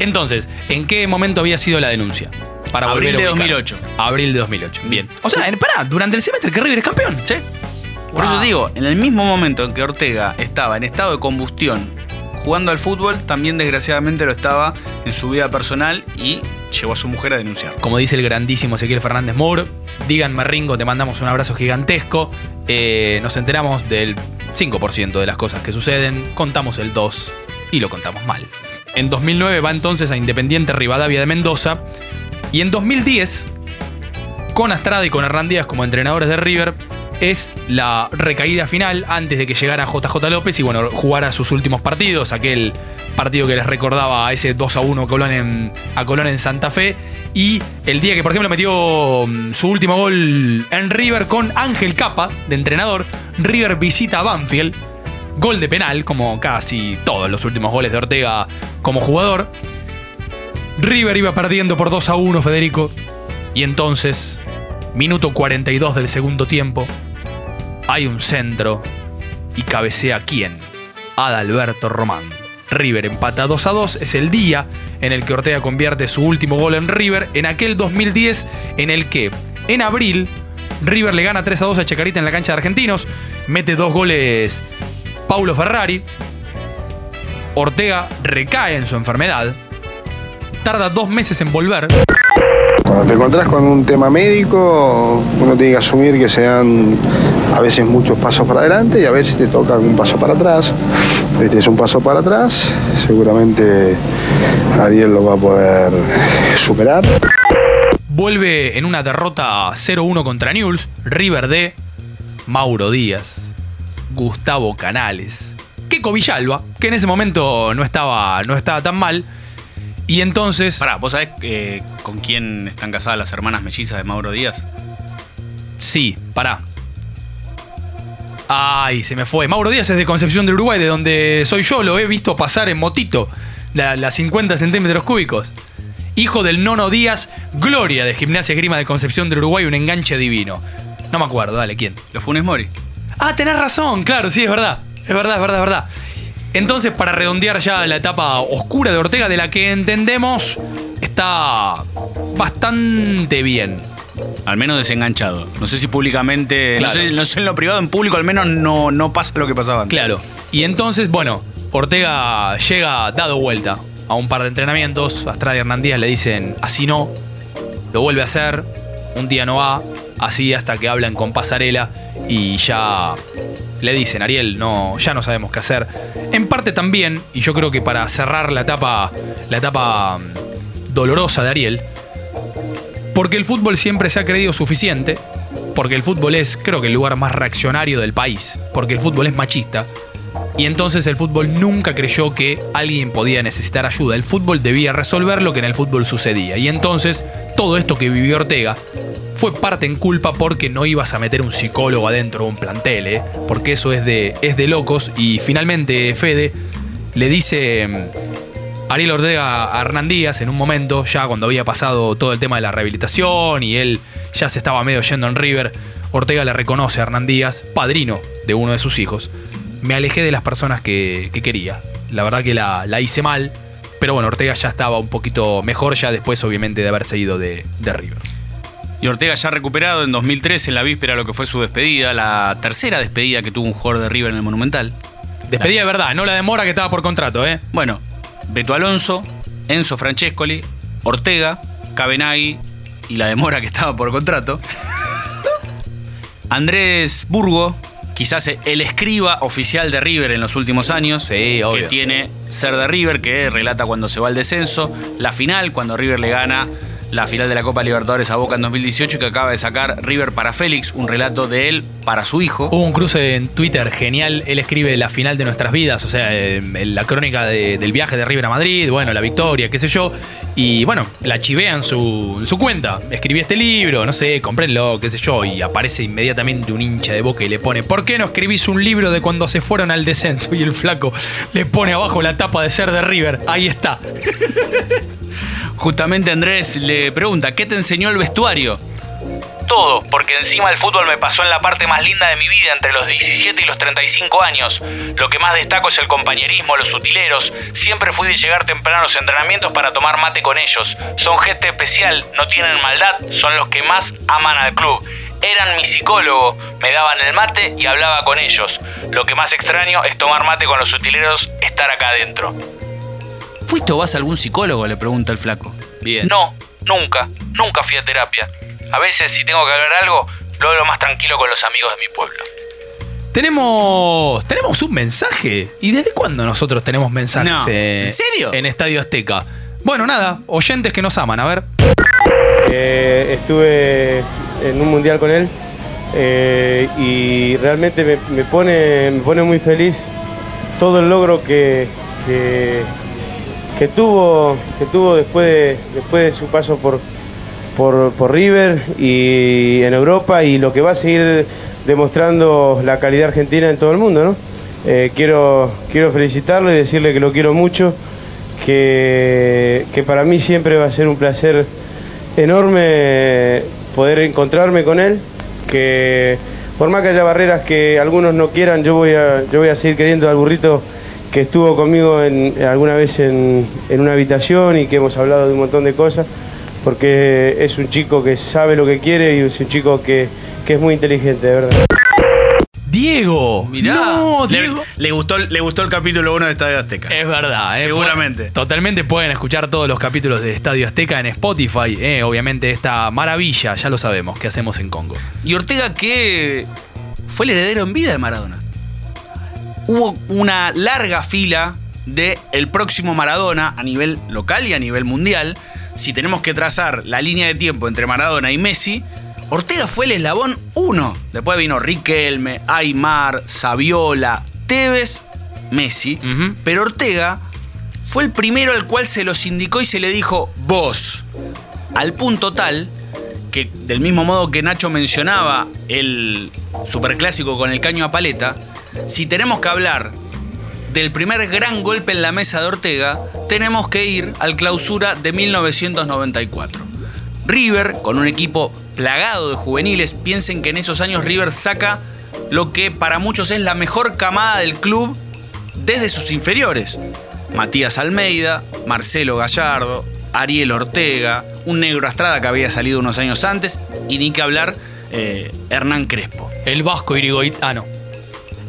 Entonces, ¿en qué momento había sido la denuncia? Para Abril volver a de ubicar. 2008. Abril de 2008. Bien. O sea, pará, durante el semestre que River es campeón. ¿Sí? Por Wow. eso digo, en el mismo momento en que Ortega estaba en estado de combustión jugando al fútbol, también desgraciadamente lo estaba en su vida personal y llevó a su mujer a denunciar. Como dice el grandísimo Ezequiel Fernández Moore, díganme Ringo, te mandamos un abrazo gigantesco. Eh, nos enteramos del 5% de las cosas que suceden, contamos el 2% y lo contamos mal. En 2009 va entonces a Independiente Rivadavia de Mendoza y en 2010, con Astrada y con Hernán Díaz como entrenadores de River, es la recaída final antes de que llegara JJ López y bueno, jugara sus últimos partidos, aquel partido que les recordaba a ese 2 a 1 a Colón en, a Colón en Santa Fe. Y el día que, por ejemplo, metió mm, su último gol en River con Ángel Capa, de entrenador, River visita a Banfield. Gol de penal, como casi todos los últimos goles de Ortega como jugador. River iba perdiendo por 2 a 1, Federico. Y entonces, minuto 42 del segundo tiempo, hay un centro y cabecea quién? Adalberto Román. River empata 2 a 2, es el día en el que Ortega convierte su último gol en River, en aquel 2010 en el que, en abril, River le gana 3 a 2 a Chacarita en la cancha de Argentinos, mete dos goles Paulo Ferrari, Ortega recae en su enfermedad, tarda dos meses en volver, Cuando te encontrás con un tema médico, uno tiene que asumir que se dan a veces muchos pasos para adelante y a veces te toca algún paso para atrás. Este es un paso para atrás, seguramente Ariel lo va a poder superar. Vuelve en una derrota 0-1 contra Newell's, River de Mauro Díaz, Gustavo Canales, Keco Villalba, que en ese momento no estaba, no estaba tan mal. Y entonces, Pará, ¿vos sabés eh, con quién están casadas las hermanas mellizas de Mauro Díaz? sí, pará. Ay, se me fue. Mauro Díaz es de Concepción del Uruguay, de donde soy yo, lo he visto pasar en motito, la, la 50 centímetros cúbicos. Hijo del Nono Díaz, gloria de Gimnasia Grima de Concepción del Uruguay, un enganche divino. No me acuerdo, dale, ¿quién? Los Funes Mori. Ah, tenés razón, claro, sí, es verdad. Es verdad, es verdad, es verdad. Entonces, para redondear ya la etapa oscura de Ortega, de la que entendemos está bastante bien. Al menos desenganchado. No sé si públicamente. Claro. No, sé, no sé en lo privado, en público al menos no, no pasa lo que pasaba antes. Claro. Y entonces, bueno, Ortega llega dado vuelta a un par de entrenamientos. Astrada y Hernandíaz le dicen, así no. Lo vuelve a hacer. Un día no va. Así hasta que hablan con Pasarela y ya le dicen, Ariel, no, ya no sabemos qué hacer. En parte también, y yo creo que para cerrar la etapa, la etapa mm, dolorosa de Ariel, porque el fútbol siempre se ha creído suficiente, porque el fútbol es, creo que el lugar más reaccionario del país, porque el fútbol es machista, y entonces el fútbol nunca creyó que alguien podía necesitar ayuda. El fútbol debía resolver lo que en el fútbol sucedía. Y entonces todo esto que vivió Ortega fue parte en culpa porque no ibas a meter un psicólogo adentro de un plantel, ¿eh? porque eso es de, es de locos. Y finalmente Fede le dice mm, Ariel Ortega a Hernán Díaz en un momento, ya cuando había pasado todo el tema de la rehabilitación y él ya se estaba medio yendo en River. Ortega le reconoce a Hernán Díaz, padrino de uno de sus hijos. Me alejé de las personas que, que quería. La verdad que la, la hice mal, pero bueno, Ortega ya estaba un poquito mejor ya después obviamente de haberse ido de, de River. Y Ortega ya recuperado en 2003, en la víspera lo que fue su despedida, la tercera despedida que tuvo un jugador de River en el Monumental. Despedida de verdad, no la demora que estaba por contrato, ¿eh? Bueno, Beto Alonso, Enzo Francescoli, Ortega, Cabenagui y la demora que estaba por contrato. Andrés Burgo, quizás el escriba oficial de River en los últimos años, Sí, obvio. que tiene Ser de River, que relata cuando se va al descenso, la final, cuando River le gana la final de la Copa Libertadores a Boca en 2018, y que acaba de sacar River para Félix, un relato de él para su hijo. Hubo un cruce en Twitter genial. Él escribe la final de nuestras vidas, o sea, eh, la crónica de- del viaje de River a Madrid, bueno, la victoria, qué sé yo. Y bueno, la chivea en su, su cuenta. Escribí este libro, no sé, comprénlo, qué sé yo. Y aparece inmediatamente un hincha de boca y le pone: ¿Por qué no escribís un libro de cuando se fueron al descenso? Y el flaco le pone abajo la tapa de ser de River. Ahí está. Justamente Andrés le pregunta, ¿qué te enseñó el vestuario? Todo, porque encima el fútbol me pasó en la parte más linda de mi vida entre los 17 y los 35 años. Lo que más destaco es el compañerismo, los utileros. Siempre fui de llegar temprano a los entrenamientos para tomar mate con ellos. Son gente especial, no tienen maldad, son los que más aman al club. Eran mi psicólogo, me daban el mate y hablaba con ellos. Lo que más extraño es tomar mate con los utileros, estar acá adentro. ¿Fuiste o vas a algún psicólogo? Le pregunta el flaco. Bien. No, nunca, nunca fui a terapia. A veces si tengo que hablar algo, lo hablo más tranquilo con los amigos de mi pueblo. Tenemos. Tenemos un mensaje. ¿Y desde cuándo nosotros tenemos mensajes? No, eh, ¿en serio? En Estadio Azteca. Bueno, nada, oyentes que nos aman, a ver. Eh, estuve en un mundial con él eh, y realmente me, me pone, me pone muy feliz todo el logro que, que, que tuvo, que tuvo después, de, después de su paso por, por, por River y en Europa y lo que va a seguir demostrando la calidad argentina en todo el mundo. ¿no? Eh, quiero, quiero felicitarlo y decirle que lo quiero mucho, que, que para mí siempre va a ser un placer enorme poder encontrarme con él, que por más que haya barreras que algunos no quieran, yo voy a, yo voy a seguir queriendo al burrito que estuvo conmigo en, alguna vez en, en una habitación y que hemos hablado de un montón de cosas, porque es un chico que sabe lo que quiere y es un chico que, que es muy inteligente, de verdad. Diego. Mirá, No, Diego. le gustó, le gustó el capítulo 1 de Estadio Azteca. Es verdad, eh. Seguramente. Totalmente pueden escuchar todos los capítulos de Estadio Azteca en Spotify. eh, obviamente esta maravilla, ya lo sabemos, que hacemos en Congo. Y Ortega que fue el heredero en vida de Maradona. Hubo una larga fila de el próximo Maradona a nivel local y a nivel mundial. Si tenemos que trazar la línea de tiempo entre Maradona y Messi, Ortega fue el eslabón 1. Después vino Riquelme, Aymar, Saviola, Tevez, Messi. Pero Ortega fue el primero al cual se los indicó y se le dijo vos. Al punto tal que, del mismo modo que Nacho mencionaba el superclásico con el caño a paleta, si tenemos que hablar del primer gran golpe en la mesa de Ortega, tenemos que ir al clausura de 1994. River, con un equipo plagado de juveniles, piensen que en esos años River saca lo que para muchos es la mejor camada del club desde sus inferiores. Matías Almeida, Marcelo Gallardo, Ariel Ortega, un negro Astrada que había salido unos años antes, y ni que hablar eh, Hernán Crespo. El Vasco Irigoitano.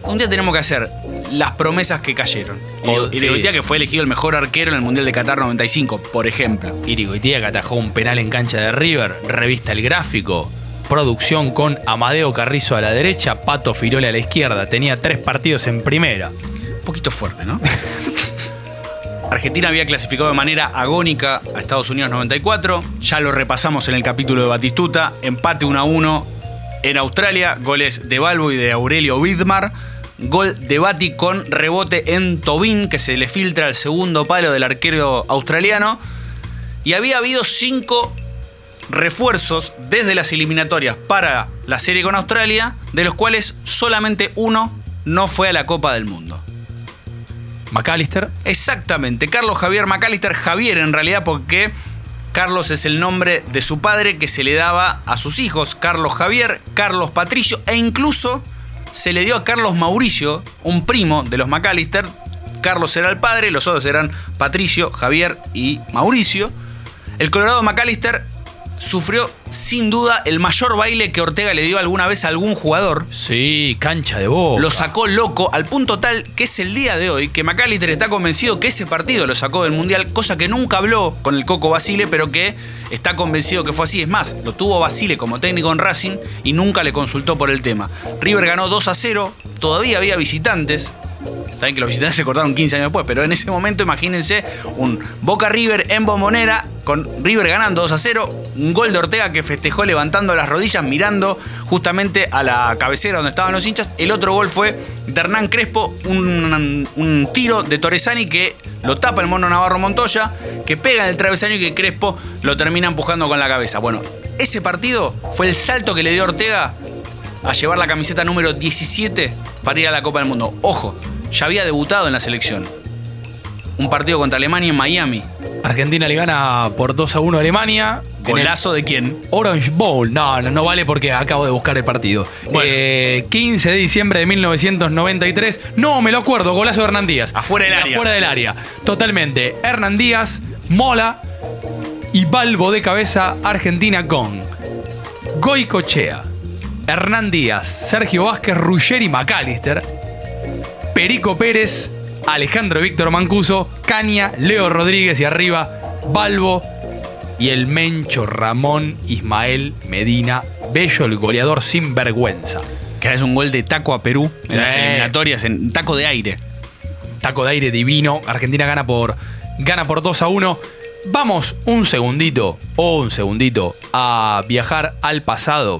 Un día tenemos que hacer las promesas que cayeron. Oh, Y sí. Irigoitia, que fue elegido el mejor arquero en el Mundial de Qatar 95, por ejemplo. Irigoitia que atajó un penal en cancha de River. Revista El Gráfico. Producción con Amadeo Carrizo a la derecha, Pato Firole a la izquierda. Tenía tres partidos en primera. Un poquito fuerte, ¿no? Argentina había clasificado de manera agónica a Estados Unidos 94. Ya lo repasamos en el capítulo de Batistuta. Empate 1 a 1 en Australia. Goles de Balbo y de Aurelio Widmar. Gol de Bati con rebote en Tobin, que se le filtra al segundo palo del arquero australiano. Y había habido cinco refuerzos desde las eliminatorias para la serie con Australia, de los cuales solamente uno no fue a la Copa del Mundo. McAllister. Exactamente, Carlos Javier McAllister, Javier en realidad porque Carlos es el nombre de su padre que se le daba a sus hijos, Carlos Javier, Carlos Patricio e incluso se le dio a Carlos Mauricio, un primo de los McAllister. Carlos era el padre, los otros eran Patricio, Javier y Mauricio. El Colorado McAllister sufrió sin duda el mayor baile que Ortega le dio alguna vez a algún jugador. Sí, cancha de boca. Lo sacó loco al punto tal que es el día de hoy que McAllister está convencido que ese partido lo sacó del Mundial, cosa que nunca habló con el Coco Basile, pero que está convencido que fue así. Es más, lo tuvo Basile como técnico en Racing y nunca le consultó por el tema. River ganó 2 a 0, todavía había visitantes. Saben que los visitantes se cortaron 15 años después, pero en ese momento imagínense un Boca River en Bombonera con River ganando 2 a 0, un gol de Ortega que festejó levantando las rodillas mirando justamente a la cabecera donde estaban los hinchas. El otro gol fue de Hernán Crespo, un, un tiro de Torresani que lo tapa el mono Navarro Montoya, que pega en el travesaño y que Crespo lo termina empujando con la cabeza. Bueno, ese partido fue el salto que le dio Ortega a llevar la camiseta número 17 para ir a la Copa del Mundo. Ojo, ya había debutado en la selección. Un partido contra Alemania en Miami. Argentina le gana por 2 a 1 a Alemania. ¿Golazo de quién? Orange Bowl. No, no, no vale porque acabo de buscar el partido. Eh, 15 de diciembre de 1993. No, me lo acuerdo. Golazo de Hernán Díaz. Afuera del De área. Afuera del área. Totalmente. Hernán Díaz, Mola y Balbo de cabeza Argentina con Goicochea, Hernán Díaz, Sergio Vázquez, Ruggeri y McAllister, Perico Pérez, Alejandro Víctor Mancuso, Caña, Leo Rodríguez y arriba Balbo y el Mencho Ramón Ismael Medina, Bello el goleador sin vergüenza. Que es un gol de taco a Perú en las eliminatorias, en taco de aire. Taco de aire divino. Argentina gana por, gana por 2 a 1. Vamos un segundito, o un segundito, a viajar al pasado.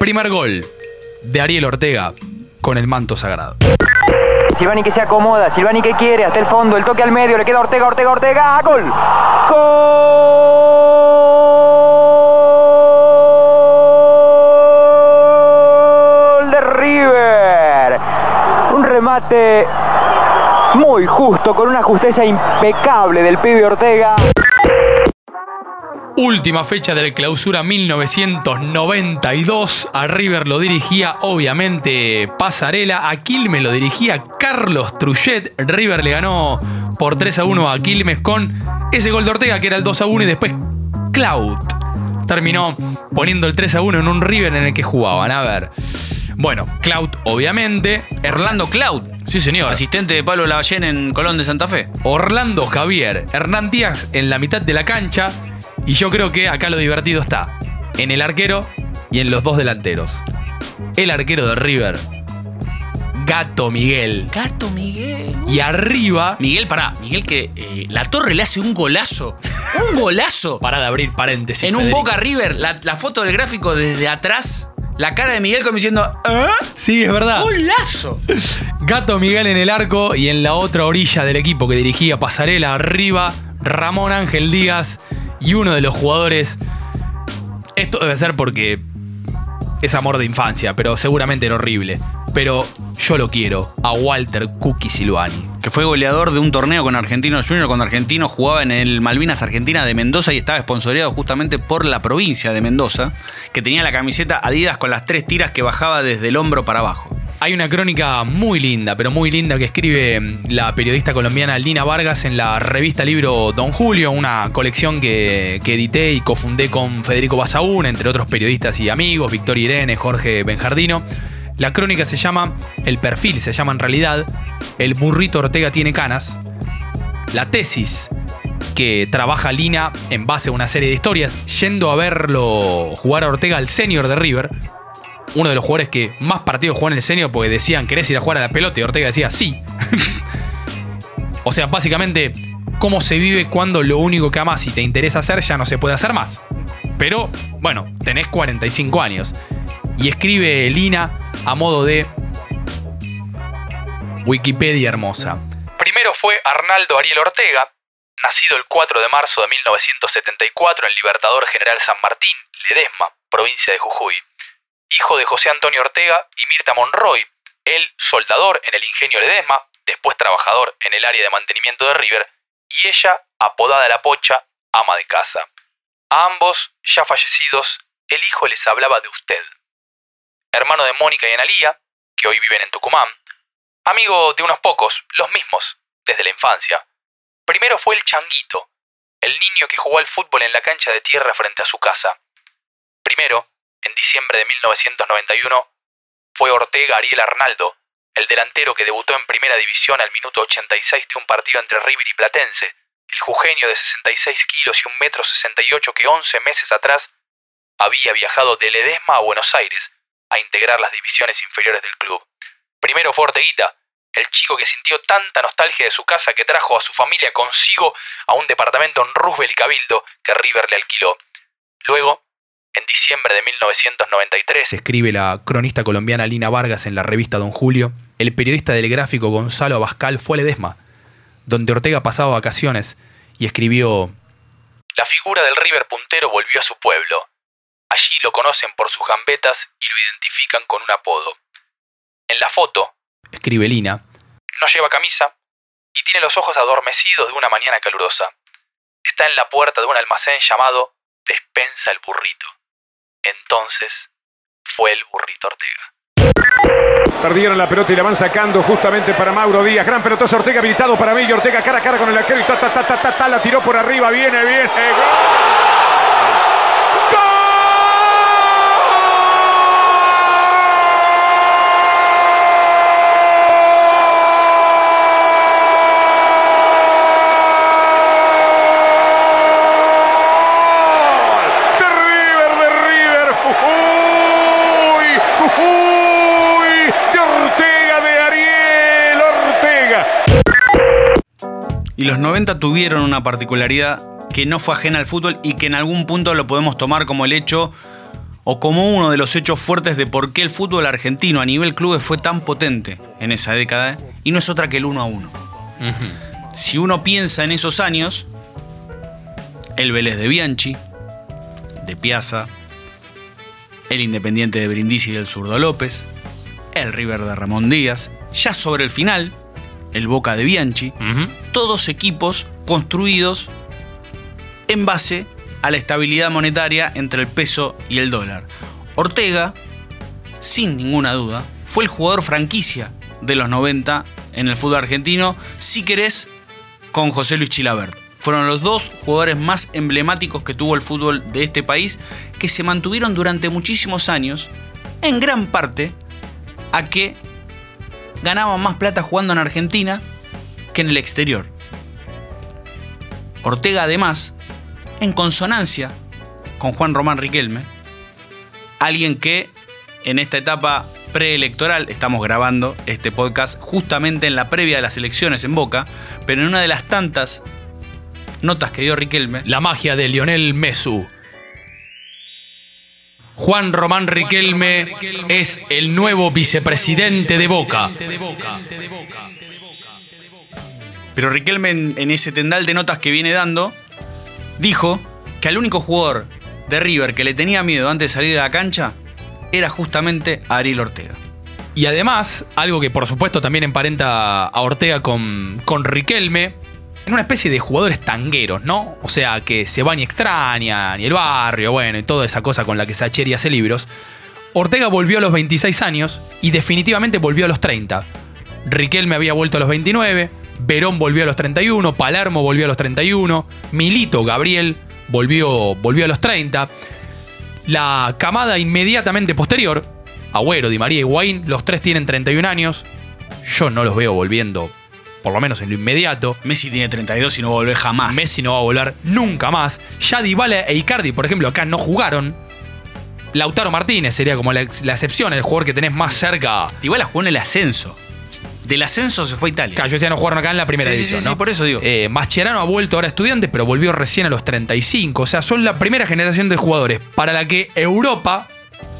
Primer gol de Ariel Ortega con el manto sagrado. Silvani que se acomoda, Silvani que quiere, hasta el fondo, el toque al medio, le queda Ortega, Ortega, Ortega, gol. Gol de River. Un remate muy justo, con una justeza impecable del pibe Ortega. Última fecha del clausura 1992. A River lo dirigía, obviamente, Pasarela. A Quilmes lo dirigía Carlos Truchet. River le ganó por 3 a 1 a Quilmes con ese gol de Ortega, que era el 2 a 1, y después Cloud terminó poniendo el 3 a 1 en un River en el que jugaban. A ver. Bueno, Cloud, obviamente. Orlando Cloud. Sí, señor. Asistente de Pablo Lavallén en Colón de Santa Fe. Orlando Javier, Hernán Díaz en la mitad de la cancha. Y yo creo que acá lo divertido está en el arquero y en los dos delanteros. El arquero de River, Gato Miguel. Gato Miguel. Y arriba, Miguel, pará. Miguel que eh, la torre le hace un golazo. Un golazo. para de abrir paréntesis. en un. Boca River, la, la foto del gráfico desde atrás, la cara de Miguel como diciendo, ¿ah? Sí, es verdad. ¡Golazo! Gato Miguel en el arco y en la otra orilla del equipo que dirigía Pasarela, arriba, Ramón Ángel Díaz y uno de los jugadores. Esto debe ser porque es amor de infancia, pero seguramente era horrible. Pero yo lo quiero, a Walter Cookie Silvani. Que fue goleador de un torneo con Argentinos Junior cuando Argentino jugaba en el Malvinas Argentina de Mendoza y estaba esponsoreado justamente por la provincia de Mendoza, que tenía la camiseta Adidas con las tres tiras que bajaba desde el hombro para abajo. Hay una crónica muy linda, pero muy linda que escribe la periodista colombiana Lina Vargas en la revista Libro Don Julio, una colección que, que edité y cofundé con Federico Basaún, entre otros periodistas y amigos, Victoria Irene, Jorge Benjardino. La crónica se llama, el perfil se llama en realidad, El burrito Ortega tiene canas. La tesis que trabaja Lina en base a una serie de historias, yendo a verlo jugar a Ortega al senior de River, uno de los jugadores que más partidos jugó en el senior porque decían, ¿querés ir a jugar a la pelota? Y Ortega decía, sí. o sea, básicamente, cómo se vive cuando lo único que amas y te interesa hacer ya no se puede hacer más. Pero, bueno, tenés 45 años. Y escribe Lina a modo de Wikipedia hermosa. Primero fue Arnaldo Ariel Ortega, nacido el 4 de marzo de 1974 en Libertador General San Martín, Ledesma, provincia de Jujuy hijo de José Antonio Ortega y Mirta Monroy, él soldador en el ingenio Ledesma, después trabajador en el área de mantenimiento de River, y ella, apodada La Pocha, ama de casa. A ambos, ya fallecidos, el hijo les hablaba de usted. Hermano de Mónica y Analía, que hoy viven en Tucumán. Amigo de unos pocos, los mismos, desde la infancia. Primero fue el Changuito, el niño que jugó al fútbol en la cancha de tierra frente a su casa. Primero, en diciembre de 1991, fue Ortega Ariel Arnaldo, el delantero que debutó en primera división al minuto 86 de un partido entre River y Platense, el jujeño de 66 kilos y un metro 68 que 11 meses atrás había viajado de Ledesma a Buenos Aires a integrar las divisiones inferiores del club. Primero fue Orteguita, el chico que sintió tanta nostalgia de su casa que trajo a su familia consigo a un departamento en Roosevelt y Cabildo que River le alquiló. Luego, en diciembre de 1993, escribe la cronista colombiana Lina Vargas en la revista Don Julio, el periodista del gráfico Gonzalo Abascal fue a Ledesma, donde Ortega pasaba vacaciones, y escribió... La figura del River puntero volvió a su pueblo. Allí lo conocen por sus gambetas y lo identifican con un apodo. En la foto, escribe Lina, no lleva camisa y tiene los ojos adormecidos de una mañana calurosa. Está en la puerta de un almacén llamado Despensa el Burrito. Entonces, fue el Burrito Ortega. Perdieron la pelota y la van sacando justamente para Mauro Díaz. Gran pelotazo Ortega habilitado para mí. Ortega cara a cara con el arquero y ta, ta, ta, ta, ta, ta, la tiró por arriba. Viene, viene. De River, de River. Uy, uy, de Ortega, de Ariel Ortega. Y los 90 tuvieron una particularidad que no fue ajena al fútbol y que en algún punto lo podemos tomar como el hecho o como uno de los hechos fuertes de por qué el fútbol argentino a nivel clubes fue tan potente en esa década y no es otra que el uno a uno. Si uno piensa en esos años, el Vélez de Bianchi, de Piazza, el Independiente de Brindisi del Zurdo López, el River de Ramón Díaz, ya sobre el final, el Boca de Bianchi, todos equipos construidos en base a la estabilidad monetaria entre el peso y el dólar. Ortega, sin ninguna duda, fue el jugador franquicia de los 90 en el fútbol argentino, si querés, con José Luis Chilabert. Fueron los dos jugadores más emblemáticos que tuvo el fútbol de este país, que se mantuvieron durante muchísimos años, en gran parte, a que ganaban más plata jugando en Argentina que en el exterior. Ortega además, en consonancia con Juan Román Riquelme, alguien que en esta etapa preelectoral, estamos grabando este podcast justamente en la previa de las elecciones en Boca, pero en una de las tantas notas que dio Riquelme, La magia de Lionel Messu. Juan Román Riquelme es el nuevo vicepresidente de Boca. pero Riquelme en, ese tendal de notas que viene dando, dijo que al único jugador de River que le tenía miedo antes de salir de la cancha era justamente Ariel Ortega. Y además, algo que por supuesto también emparenta a Ortega con, con Riquelme, en una especie de jugadores tangueros, ¿no? O sea, que se van y extrañan, y el barrio, bueno, y toda esa cosa con la que Sacheri hace libros. Ortega volvió a los 26 años y definitivamente volvió a los 30. Riquelme había vuelto a los 29, Verón volvió a los 31, Palermo volvió a los 31, Milito Gabriel volvió, volvió a los 30. La camada inmediatamente posterior, Agüero, Di María y Higuaín, los tres tienen 31 años. Yo no los veo volviendo, por lo menos en lo inmediato. Messi tiene 32 y no volver jamás. Messi no va a volar nunca más. Ya Dybala e Icardi, por ejemplo, acá no jugaron. Lautaro Martínez sería como la, ex- la excepción, el jugador que tenés más cerca. Igual jugó en el ascenso. Del ascenso se fue a Italia. Claro, yo decía no jugaron acá en la primera Sí, edición, sí, sí, ¿no? por eso digo. Eh, Mascherano ha vuelto ahora a estudiante, pero volvió recién a los 35. O sea, son la primera generación de jugadores para la que Europa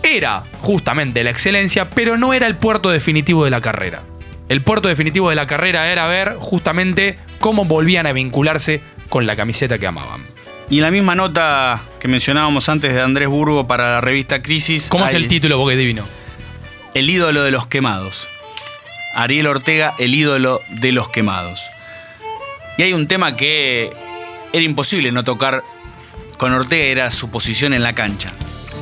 era justamente la excelencia, pero no era el puerto definitivo de la carrera. El puerto definitivo de la carrera era ver justamente cómo volvían a vincularse con la camiseta que amaban. Y en la misma nota que mencionábamos antes de Andrés Burgo para la revista Crisis. ¿Cómo es el título, Boque Divino? El ídolo de los quemados. Ariel Ortega, el ídolo de los quemados. Y hay un tema que era imposible no tocar con Ortega era su posición en la cancha.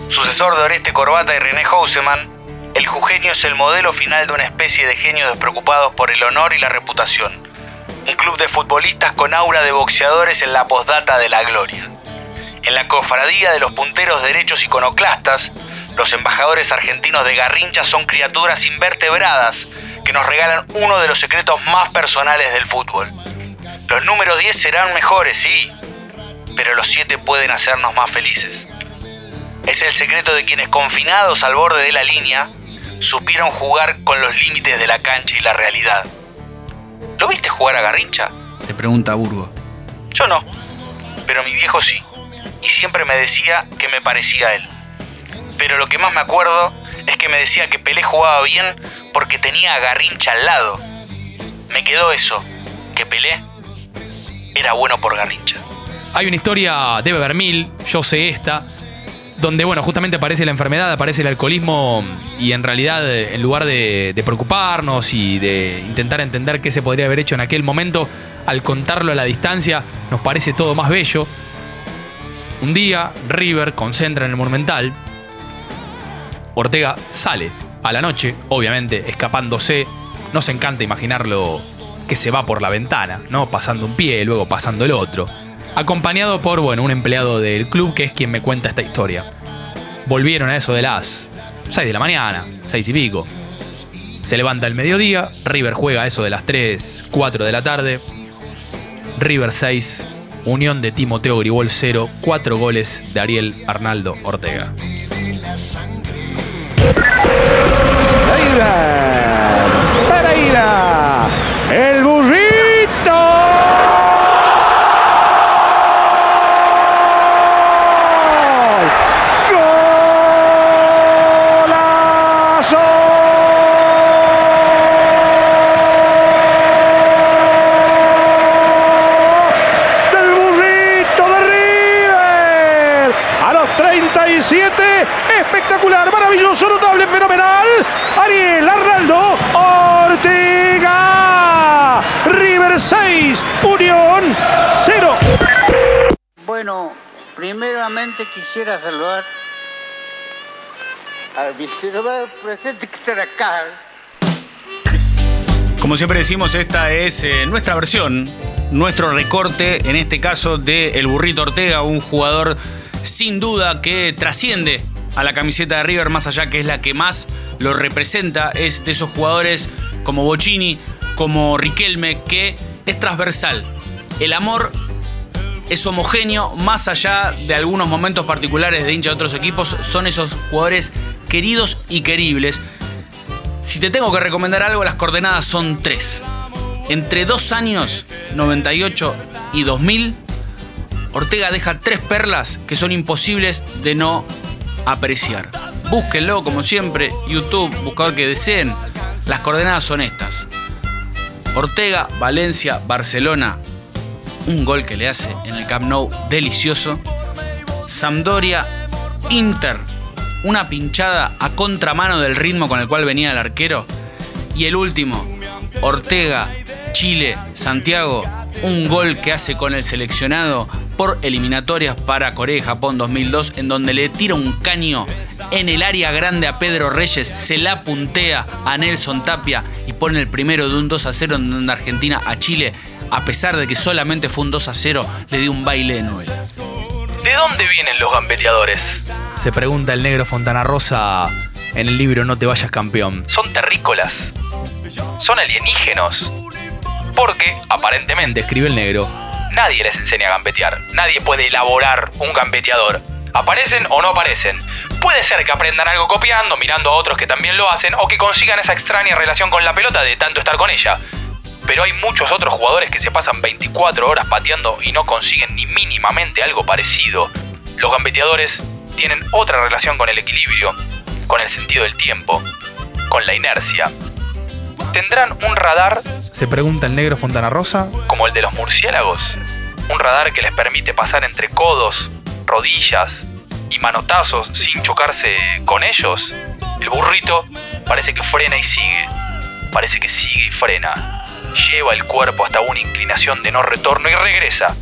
Sucesor de Oreste Corbata y René Houseman, el Jujeño es el modelo final de una especie de genios despreocupados por el honor y la reputación. Un club de futbolistas con aura de boxeadores en la postdata de la gloria. En la cofradía de los punteros derechos iconoclastas, los embajadores argentinos de Garrincha son criaturas invertebradas que nos regalan uno de los secretos más personales del fútbol. Los números 10 serán mejores, sí, pero los 7 pueden hacernos más felices. Es el secreto de quienes confinados al borde de la línea supieron jugar con los límites de la cancha y la realidad. ¿Lo viste jugar a Garrincha? Le pregunta Burgo. Yo no, pero mi viejo sí, y siempre me decía que me parecía a él. Pero lo que más me acuerdo es que me decía que Pelé jugaba bien porque tenía a Garrincha al lado. Me quedó eso, que Pelé era bueno por Garrincha. Hay una historia de Bevermil, yo sé esta, donde, bueno, justamente aparece la enfermedad, aparece el alcoholismo y en realidad, en lugar de, de preocuparnos y de intentar entender qué se podría haber hecho en aquel momento, al contarlo a la distancia, nos parece todo más bello. Un día, River concentra en el Monumental. Ortega sale a la noche, obviamente, escapándose. Nos encanta imaginarlo que se va por la ventana, ¿no? Pasando un pie, luego pasando el otro. Acompañado por, bueno, un empleado del club que es quien me cuenta esta historia. Volvieron a eso de las 6 de la mañana, 6 y pico. Se levanta el mediodía, River juega a eso de las 3, 4 de la tarde. River 6, Unión de Timoteo Gribol 0, 4 goles de Ariel Arnaldo Ortega. Pereira. Pereira. El burrito. ¡Golazo! Del burrito de River. A los 37. Espectacular, maravilloso, notable, fenomenal. Ariel Arnaldo Ortega. River 6, Unión 0. Bueno, primeramente quisiera saludar al vicepresidente presente que está acá. Como siempre decimos, esta es eh, nuestra versión, nuestro recorte, en este caso de El Burrito Ortega, un jugador sin duda que trasciende a la camiseta de River, más allá que es la que más lo representa, es de esos jugadores como Bocini, como Riquelme, que es transversal. El amor es homogéneo, más allá de algunos momentos particulares de hincha de otros equipos, son esos jugadores queridos y queribles. Si te tengo que recomendar algo, las coordenadas son tres. Entre dos años, 98 y 2000, Ortega deja tres perlas que son imposibles de no apreciar. Búsquenlo, como siempre, YouTube, buscador que deseen. Las coordenadas son estas. Ortega, Valencia, Barcelona, un gol que le hace en el Camp Nou delicioso. Sampdoria, Inter, una pinchada a contramano del ritmo con el cual venía el arquero. Y el último, Ortega, Chile, Santiago, un gol que hace con el seleccionado por eliminatorias para Corea y Japón 2002, en donde le tira un caño en el área grande a Pedro Reyes, se la puntea a Nelson Tapia y pone el primero de un 2 a 0 en Argentina a Chile, a pesar de que solamente fue un 2 a 0, le dio un baile de novela. ¿De dónde vienen los gambeteadores? Se pregunta el negro Fontana Rosa en el libro No te vayas campeón. ¿Son terrícolas? ¿Son alienígenos? Porque, aparentemente, escribe el negro, nadie les enseña a gambetear. Nadie puede elaborar un gambeteador. ¿Aparecen o no aparecen? Puede ser que aprendan algo copiando, mirando a otros que también lo hacen, o que consigan esa extraña relación con la pelota de tanto estar con ella. Pero hay muchos otros jugadores que se pasan 24 horas pateando y no consiguen ni mínimamente algo parecido. Los gambeteadores tienen otra relación con el equilibrio, con el sentido del tiempo, con la inercia. ¿Tendrán un radar? Se pregunta el negro Fontana Rosa. Como el de los murciélagos. Un radar que les permite pasar entre codos, rodillas y manotazos sin chocarse con ellos. El burrito parece que frena y sigue. Parece que sigue y frena lleva el cuerpo hasta una inclinación de no retorno y regresa.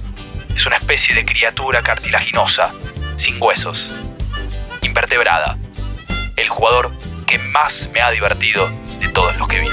Es una especie de criatura cartilaginosa, sin huesos, invertebrada. El jugador que más me ha divertido de todos los que vi.